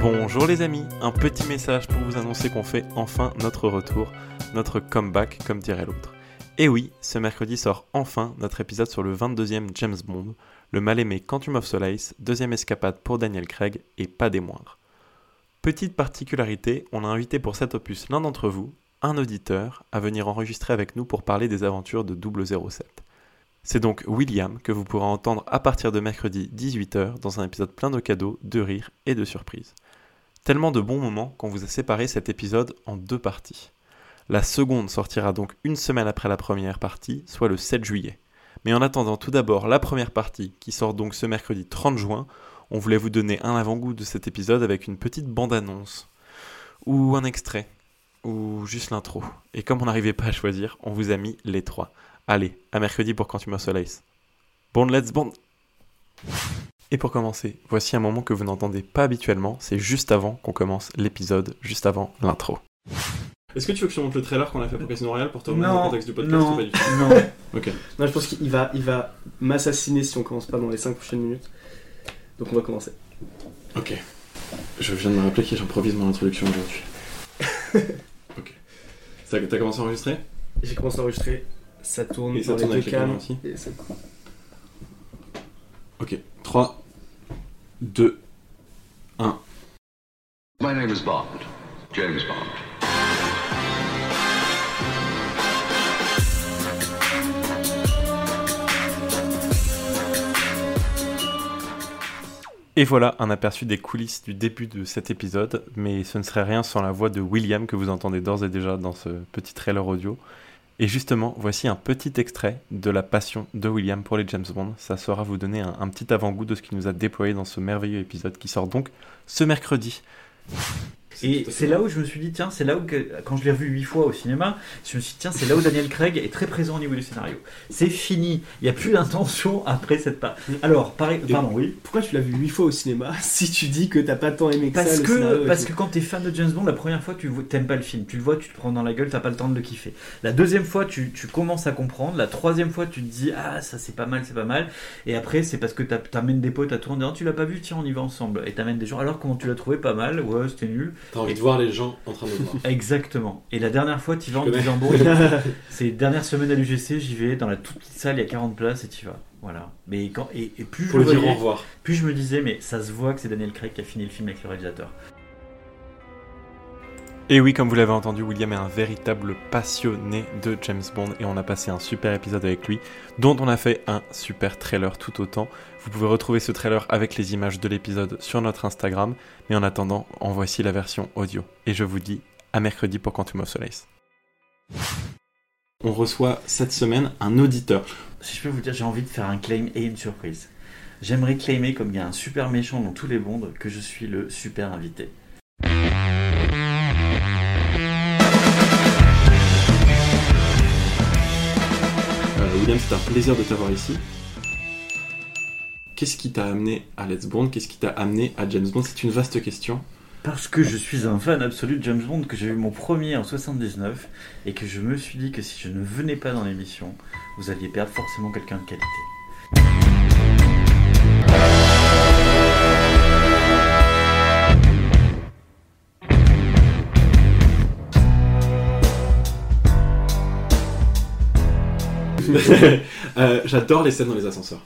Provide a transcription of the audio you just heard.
Bonjour les amis, un petit message pour vous annoncer qu'on fait enfin notre retour, notre comeback comme dirait l'autre. Et oui, ce mercredi sort enfin notre épisode sur le 22e James Bond, le mal-aimé Quantum of Solace, deuxième escapade pour Daniel Craig et pas des moindres. Petite particularité, on a invité pour cet opus l'un d'entre vous, un auditeur, à venir enregistrer avec nous pour parler des aventures de 007. C'est donc William que vous pourrez entendre à partir de mercredi 18h dans un épisode plein de cadeaux, de rires et de surprises. Tellement de bons moments qu'on vous a séparé cet épisode en deux parties. La seconde sortira donc une semaine après la première partie, soit le 7 juillet. Mais en attendant tout d'abord la première partie, qui sort donc ce mercredi 30 juin, on voulait vous donner un avant-goût de cet épisode avec une petite bande-annonce, ou un extrait, ou juste l'intro. Et comme on n'arrivait pas à choisir, on vous a mis les trois. Allez, à mercredi pour Quantum of Solace. Bond, let's bond Et pour commencer, voici un moment que vous n'entendez pas habituellement, c'est juste avant qu'on commence l'épisode, juste avant l'intro. Est-ce que tu veux que je te montre le trailer qu'on a fait pour Casino Royale pour te remettre dans le contexte du podcast non, ou pas du tout non. Ok. Non, je pense qu'il va, il va m'assassiner si on commence pas dans les 5 prochaines minutes. Donc on va commencer. Ok. Je viens de me rappeler que j'improvise mon introduction aujourd'hui. ok. T'as commencé à enregistrer? J'ai commencé à enregistrer, ça tourne Et ça dans tourne les deux cams. aussi Et ça- Ok. 3, 2, My name is Bond, James Bond. Et voilà un aperçu des coulisses du début de cet épisode, mais ce ne serait rien sans la voix de William que vous entendez d'ores et déjà dans ce petit trailer audio. Et justement, voici un petit extrait de la passion de William pour les James Bond. Ça saura vous donner un, petit avant-goût de ce qu'il nous a déployé dans ce merveilleux épisode qui sort donc ce mercredi. Et c'est là où je me suis dit, tiens, c'est là où, que- quand je l'ai revu huit fois au cinéma, je me suis dit, tiens, c'est là où Daniel Craig est très présent au niveau du scénario. C'est fini, il n'y a plus d'intention après cette part. Alors, pareil, pardon, oui. Pourquoi tu l'as vu 8 fois au cinéma si tu dis que t'as pas tant aimé que Parce ça scénario que, parce que quand t'es fan de James Bond, la première fois, tu t'aimes pas le film. Tu le vois, tu te prends dans la gueule, t'as pas le temps de le kiffer. La deuxième fois, tu, tu commences à comprendre. La troisième fois, tu te dis, ah, ça c'est pas mal, c'est pas mal. Et après, c'est parce que t'amènes des potes à toi en disant, tu l'as pas vu, tiens, on y va ensemble. Et t'amènes des gens, alors comment tu l'as trouvé? Pas mal, ouais, c'était nul. T'as envie de voir les gens en train de voir. Exactement. Et la dernière fois, tu vas en te disant, bon, c'est dernière semaine à l'UGC, j'y vais, dans la toute petite salle, il y a 40 places et tu vas. Voilà. Mais quand, et, et plus, je Pour le le dire voyais, au revoir. plus je me disais, mais ça se voit que c'est Daniel Craig qui a fini le film avec le réalisateur. Et oui, comme vous l'avez entendu, William est un véritable passionné de James Bond et on a passé un super épisode avec lui, dont on a fait un super trailer tout autant. Vous pouvez retrouver ce trailer avec les images de l'épisode sur notre Instagram, mais en attendant, en voici la version audio. Et je vous dis à mercredi pour Quantum of Solace. On reçoit cette semaine un auditeur. Si je peux vous dire, j'ai envie de faire un claim et une surprise. J'aimerais claimer, comme il y a un super méchant dans tous les bondes, que je suis le super invité. William, c'est un plaisir de t'avoir ici. Qu'est-ce qui t'a amené à Let's Bond? Qu'est-ce qui t'a amené à James Bond? C'est une vaste question. Parce que je suis un fan absolu de James Bond, que j'ai eu mon premier en 79, et que je me suis dit que si je ne venais pas dans l'émission, vous alliez perdre forcément quelqu'un de qualité. Euh, J'adore les scènes dans les ascenseurs.